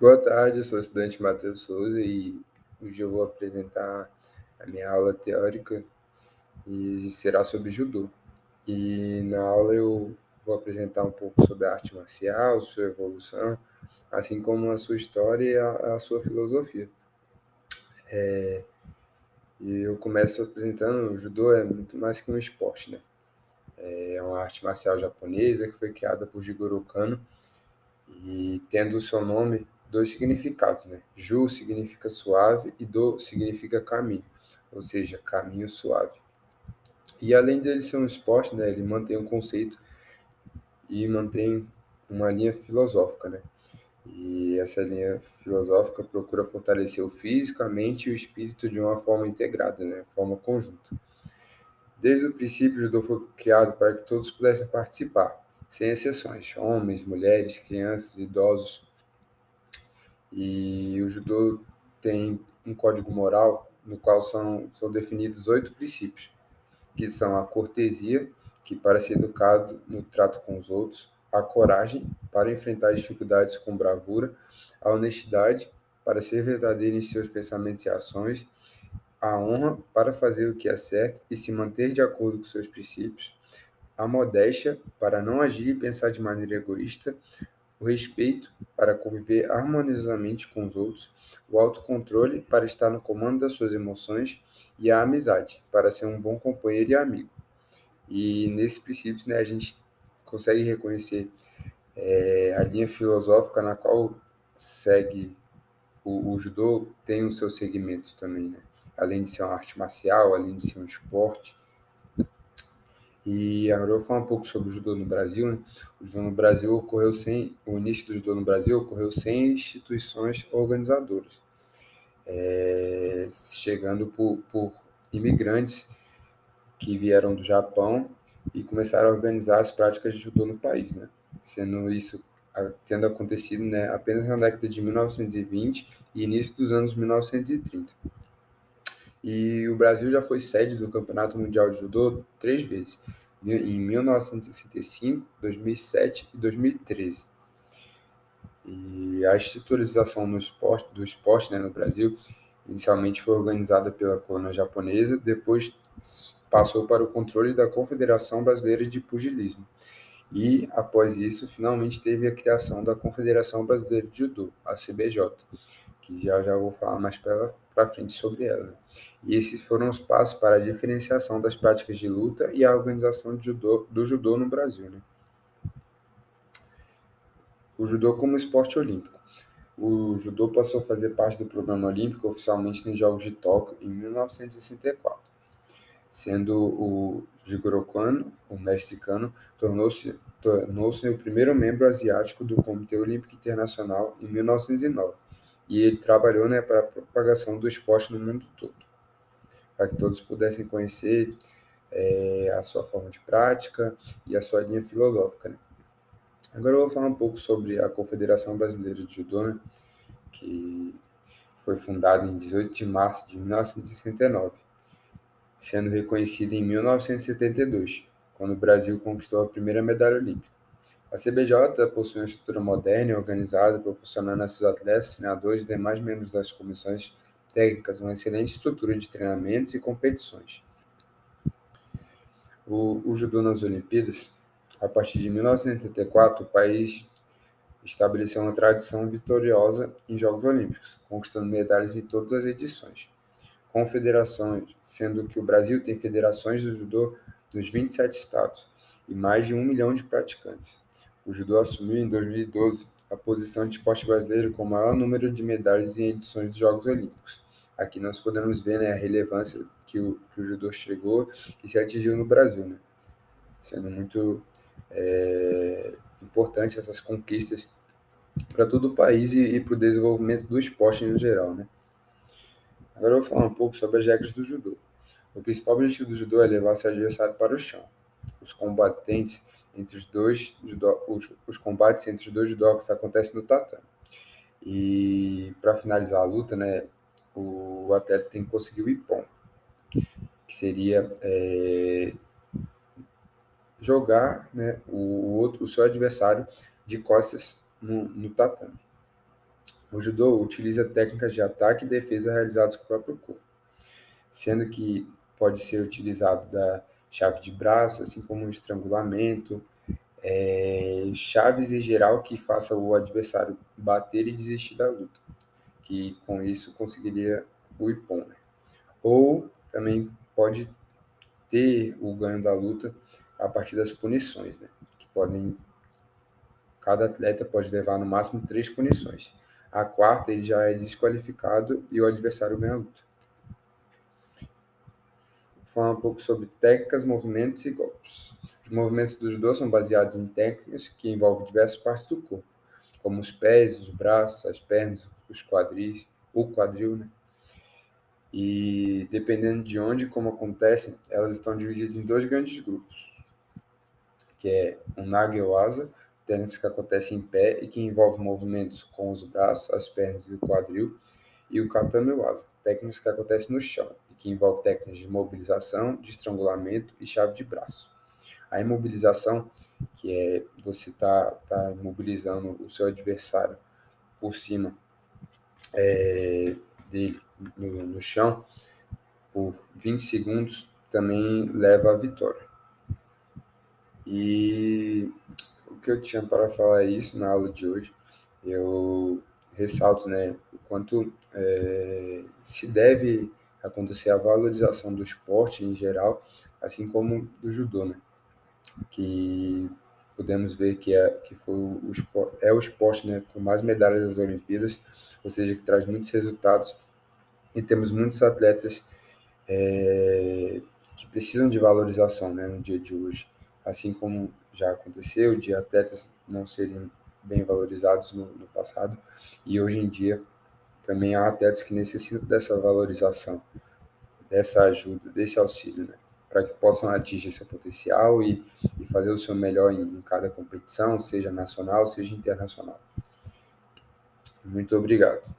Boa tarde, sou o estudante Matheus Souza e hoje eu vou apresentar a minha aula teórica e será sobre judô. E na aula eu vou apresentar um pouco sobre a arte marcial, sua evolução, assim como a sua história e a, a sua filosofia. É, e eu começo apresentando o judô é muito mais que um esporte, né? É uma arte marcial japonesa que foi criada por Jigoro Kano e tendo o seu nome dois significados, né? Ju significa suave e do significa caminho, ou seja, caminho suave. E além dele ser um esporte, né, ele mantém um conceito e mantém uma linha filosófica, né? E essa linha filosófica procura fortalecer o físico, a mente e o espírito de uma forma integrada, né, forma conjunta. Desde o princípio, o judô foi criado para que todos pudessem participar, sem exceções, homens, mulheres, crianças, idosos, e o judô tem um código moral no qual são, são definidos oito princípios, que são a cortesia, que para ser educado no trato com os outros, a coragem para enfrentar dificuldades com bravura, a honestidade para ser verdadeiro em seus pensamentos e ações, a honra para fazer o que é certo e se manter de acordo com seus princípios, a modéstia para não agir e pensar de maneira egoísta, o respeito para conviver harmoniosamente com os outros, o autocontrole para estar no comando das suas emoções e a amizade para ser um bom companheiro e amigo. E nesses princípios, né, a gente consegue reconhecer é, a linha filosófica na qual segue o, o judô tem os seus segmentos também, né? Além de ser uma arte marcial, além de ser um esporte, e agora eu vou falar um pouco sobre o judô no Brasil. Né? O judô no Brasil ocorreu sem o início do judô no Brasil ocorreu sem instituições organizadoras, é, chegando por, por imigrantes que vieram do Japão e começaram a organizar as práticas de judô no país, né? Sendo isso tendo acontecido né, apenas na década de 1920 e início dos anos 1930. E o Brasil já foi sede do Campeonato Mundial de Judô três vezes, em 1965, 2007 e 2013. E a estruturização no esporte, do esporte né, no Brasil inicialmente foi organizada pela colônia japonesa, depois passou para o controle da Confederação Brasileira de Pugilismo. E, após isso, finalmente teve a criação da Confederação Brasileira de Judô, a CBJ, que já já vou falar mais para frente sobre ela. E esses foram os passos para a diferenciação das práticas de luta e a organização judô, do judô no Brasil. Né? O judô como esporte olímpico. O judô passou a fazer parte do programa olímpico oficialmente nos Jogos de Tóquio em 1964, sendo o Jigoro Kano, o mestre Kano, tornou-se tornou-se o primeiro membro asiático do Comitê Olímpico Internacional em 1909 e ele trabalhou né, para a propagação do esporte no mundo todo, para que todos pudessem conhecer é, a sua forma de prática e a sua linha filosófica. Né? Agora eu vou falar um pouco sobre a Confederação Brasileira de Judô, né, que foi fundada em 18 de março de 1969, sendo reconhecida em 1972, quando o Brasil conquistou a primeira medalha olímpica. A CBJ possui uma estrutura moderna e organizada, proporcionando a esses atletas, treinadores e demais membros das comissões técnicas uma excelente estrutura de treinamentos e competições. O, o judô nas Olimpíadas, a partir de 1984, o país estabeleceu uma tradição vitoriosa em Jogos Olímpicos, conquistando medalhas em todas as edições. Confederações, sendo que o Brasil tem federações de judô nos 27 estados e mais de um milhão de praticantes. O judô assumiu em 2012 a posição de esporte brasileiro com o maior número de medalhas em edições dos Jogos Olímpicos. Aqui nós podemos ver né, a relevância que o, que o judô chegou e se atingiu no Brasil, né? sendo muito é, importante essas conquistas para todo o país e, e para o desenvolvimento do esporte no geral. Né? Agora eu vou falar um pouco sobre as regras do judô. O principal objetivo do judô é levar seu adversário para o chão. Os combatentes entre os dois os, os combates entre os dois judocas acontecem no tatame. E para finalizar a luta, né, o atleta tem que conseguir o ippon, que seria é, jogar né, o, outro, o seu adversário de costas no, no tatame. O judô utiliza técnicas de ataque e defesa realizadas com o próprio corpo, sendo que pode ser utilizado da chave de braço, assim como o estrangulamento, é, chaves em geral que faça o adversário bater e desistir da luta, que com isso conseguiria o ipon. Né? Ou também pode ter o ganho da luta a partir das punições, né? que podem cada atleta pode levar no máximo três punições. A quarta ele já é desqualificado e o adversário ganha a luta. Falar um pouco sobre técnicas, movimentos e golpes. Os movimentos do judô são baseados em técnicas que envolvem diversas partes do corpo, como os pés, os braços, as pernas, os quadris, o quadril, né? E dependendo de onde e como acontecem, elas estão divididas em dois grandes grupos, que é o Nagewaza, técnicas que acontecem em pé e que envolvem movimentos com os braços, as pernas e o quadril, e o Katame Waza, técnicas que acontecem no chão que envolvem técnicas de mobilização, de estrangulamento e chave de braço. A imobilização, que é você tá, tá imobilizando o seu adversário por cima é, dele no, no chão por 20 segundos, também leva à vitória. E o que eu tinha para falar é isso na aula de hoje. Eu ressalto né, o quanto é, se deve acontecer a valorização do esporte em geral, assim como do judô, né? que podemos ver que é, que foi o esporte, é o esporte né, com mais medalhas das Olimpíadas, ou seja, que traz muitos resultados e temos muitos atletas é, que precisam de valorização né, no dia de hoje, assim como já aconteceu de atletas não serem bem valorizados no, no passado e hoje em dia também há atletas que necessitam dessa valorização, dessa ajuda, desse auxílio, né? para que possam atingir seu potencial e, e fazer o seu melhor em, em cada competição, seja nacional, seja internacional. Muito obrigado.